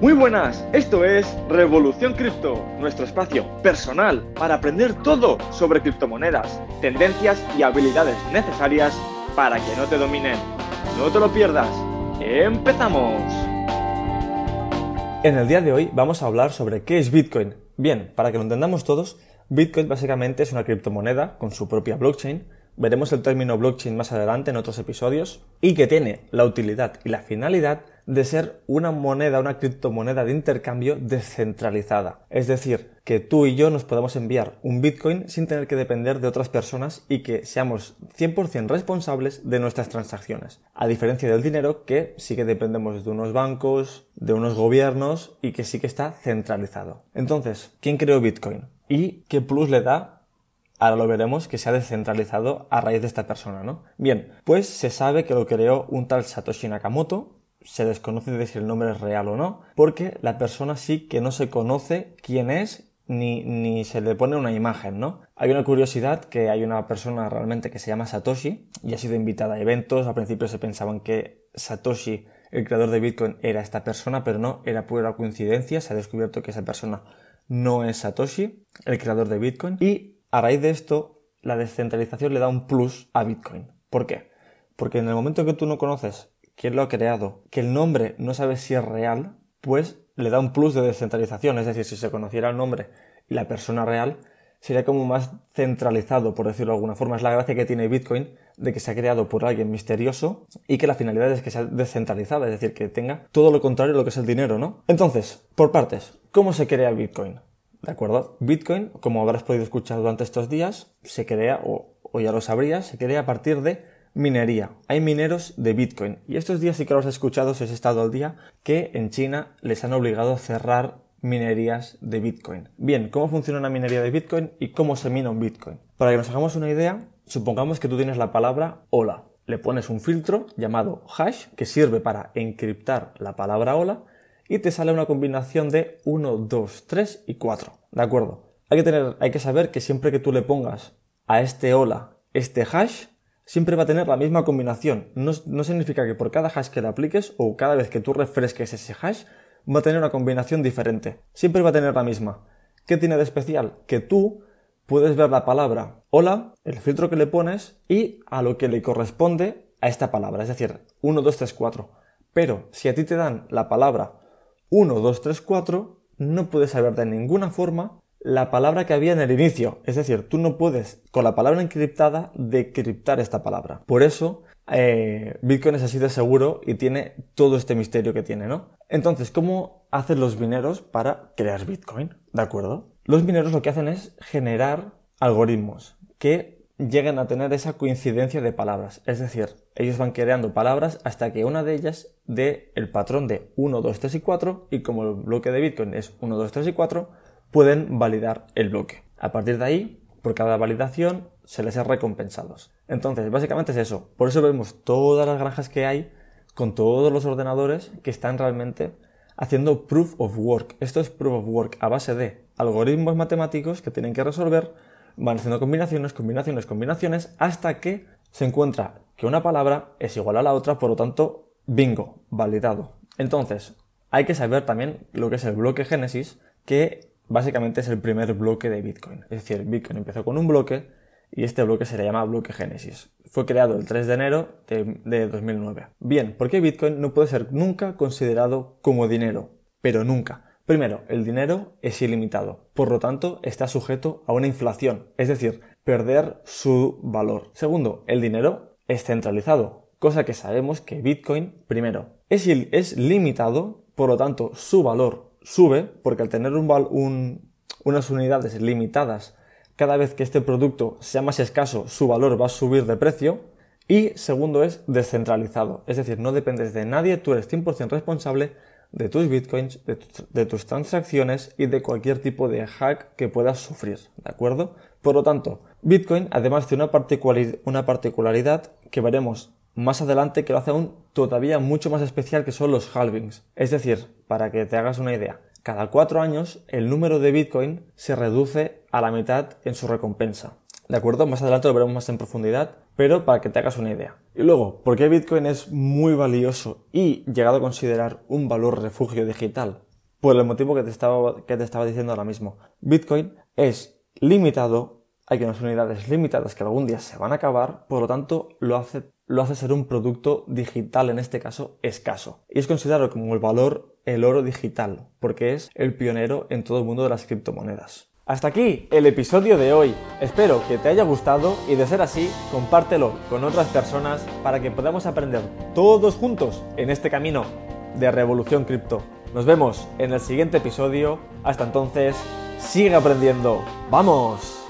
Muy buenas, esto es Revolución Cripto, nuestro espacio personal para aprender todo sobre criptomonedas, tendencias y habilidades necesarias para que no te dominen. No te lo pierdas. ¡Empezamos! En el día de hoy vamos a hablar sobre qué es Bitcoin. Bien, para que lo entendamos todos, Bitcoin básicamente es una criptomoneda con su propia blockchain veremos el término blockchain más adelante en otros episodios, y que tiene la utilidad y la finalidad de ser una moneda, una criptomoneda de intercambio descentralizada. Es decir, que tú y yo nos podamos enviar un Bitcoin sin tener que depender de otras personas y que seamos 100% responsables de nuestras transacciones. A diferencia del dinero que sí que dependemos de unos bancos, de unos gobiernos y que sí que está centralizado. Entonces, ¿quién creó Bitcoin? ¿Y qué plus le da Ahora lo veremos que se ha descentralizado a raíz de esta persona, ¿no? Bien, pues se sabe que lo creó un tal Satoshi Nakamoto, se desconoce si el nombre es real o no, porque la persona sí que no se conoce quién es ni, ni, se le pone una imagen, ¿no? Hay una curiosidad que hay una persona realmente que se llama Satoshi y ha sido invitada a eventos. Al principio se pensaban que Satoshi, el creador de Bitcoin, era esta persona, pero no, era pura coincidencia. Se ha descubierto que esa persona no es Satoshi, el creador de Bitcoin. Y a raíz de esto, la descentralización le da un plus a Bitcoin. ¿Por qué? Porque en el momento que tú no conoces quién lo ha creado, que el nombre no sabes si es real, pues le da un plus de descentralización. Es decir, si se conociera el nombre y la persona real, sería como más centralizado, por decirlo de alguna forma. Es la gracia que tiene Bitcoin de que se ha creado por alguien misterioso y que la finalidad es que sea descentralizada, es decir, que tenga todo lo contrario a lo que es el dinero, ¿no? Entonces, por partes, ¿cómo se crea Bitcoin? ¿De acuerdo? Bitcoin, como habrás podido escuchar durante estos días, se crea, o, ya lo sabrías, se crea a partir de minería. Hay mineros de Bitcoin. Y estos días sí que los he escuchado, si has estado al día, que en China les han obligado a cerrar minerías de Bitcoin. Bien, ¿cómo funciona una minería de Bitcoin y cómo se mina un Bitcoin? Para que nos hagamos una idea, supongamos que tú tienes la palabra hola. Le pones un filtro llamado hash que sirve para encriptar la palabra hola y te sale una combinación de 1, 2, 3 y 4. ¿De acuerdo? Hay que, tener, hay que saber que siempre que tú le pongas a este hola este hash, siempre va a tener la misma combinación. No, no significa que por cada hash que le apliques o cada vez que tú refresques ese hash, va a tener una combinación diferente. Siempre va a tener la misma. ¿Qué tiene de especial? Que tú puedes ver la palabra hola, el filtro que le pones y a lo que le corresponde a esta palabra. Es decir, 1, 2, 3, 4. Pero si a ti te dan la palabra 1, 2, 3, 4, no puedes saber de ninguna forma la palabra que había en el inicio. Es decir, tú no puedes, con la palabra encriptada, decriptar esta palabra. Por eso, eh, Bitcoin es así de seguro y tiene todo este misterio que tiene, ¿no? Entonces, ¿cómo hacen los mineros para crear Bitcoin? ¿De acuerdo? Los mineros lo que hacen es generar algoritmos que lleguen a tener esa coincidencia de palabras. Es decir, ellos van creando palabras hasta que una de ellas dé el patrón de 1, 2, 3 y 4 y como el bloque de Bitcoin es 1, 2, 3 y 4, pueden validar el bloque. A partir de ahí, por cada validación se les es recompensados. Entonces, básicamente es eso. Por eso vemos todas las granjas que hay con todos los ordenadores que están realmente haciendo proof of work. Esto es proof of work a base de algoritmos matemáticos que tienen que resolver van haciendo combinaciones, combinaciones, combinaciones, hasta que se encuentra que una palabra es igual a la otra, por lo tanto, bingo, validado. Entonces, hay que saber también lo que es el bloque Génesis, que básicamente es el primer bloque de Bitcoin. Es decir, Bitcoin empezó con un bloque y este bloque se le llama bloque Génesis. Fue creado el 3 de enero de, de 2009. Bien, ¿por qué Bitcoin no puede ser nunca considerado como dinero? Pero nunca. Primero, el dinero es ilimitado, por lo tanto está sujeto a una inflación, es decir, perder su valor. Segundo, el dinero es centralizado, cosa que sabemos que Bitcoin, primero, es, es limitado, por lo tanto su valor sube, porque al tener unas unidades limitadas, cada vez que este producto sea más escaso, su valor va a subir de precio. Y segundo es descentralizado, es decir, no dependes de nadie, tú eres 100% responsable de tus bitcoins, de, tus transacciones y de cualquier tipo de hack que puedas sufrir, ¿de acuerdo? Por lo tanto, Bitcoin además tiene una particularidad que veremos más adelante que lo hace aún todavía mucho más especial que son los halvings. Es decir, para que te hagas una idea, cada cuatro años el número de Bitcoin se reduce a la mitad en su recompensa. ¿De acuerdo? Más adelante lo veremos más en profundidad, pero para que te hagas una idea. Y luego, ¿por qué Bitcoin es muy valioso y llegado a considerar un valor refugio digital? por el motivo que te estaba, que te estaba diciendo ahora mismo. Bitcoin es limitado, hay unas unidades limitadas que algún día se van a acabar, por lo tanto lo hace, lo hace ser un producto digital, en este caso escaso. Y es considerado como el valor el oro digital, porque es el pionero en todo el mundo de las criptomonedas. Hasta aquí el episodio de hoy. Espero que te haya gustado y de ser así, compártelo con otras personas para que podamos aprender todos juntos en este camino de revolución cripto. Nos vemos en el siguiente episodio. Hasta entonces, sigue aprendiendo. ¡Vamos!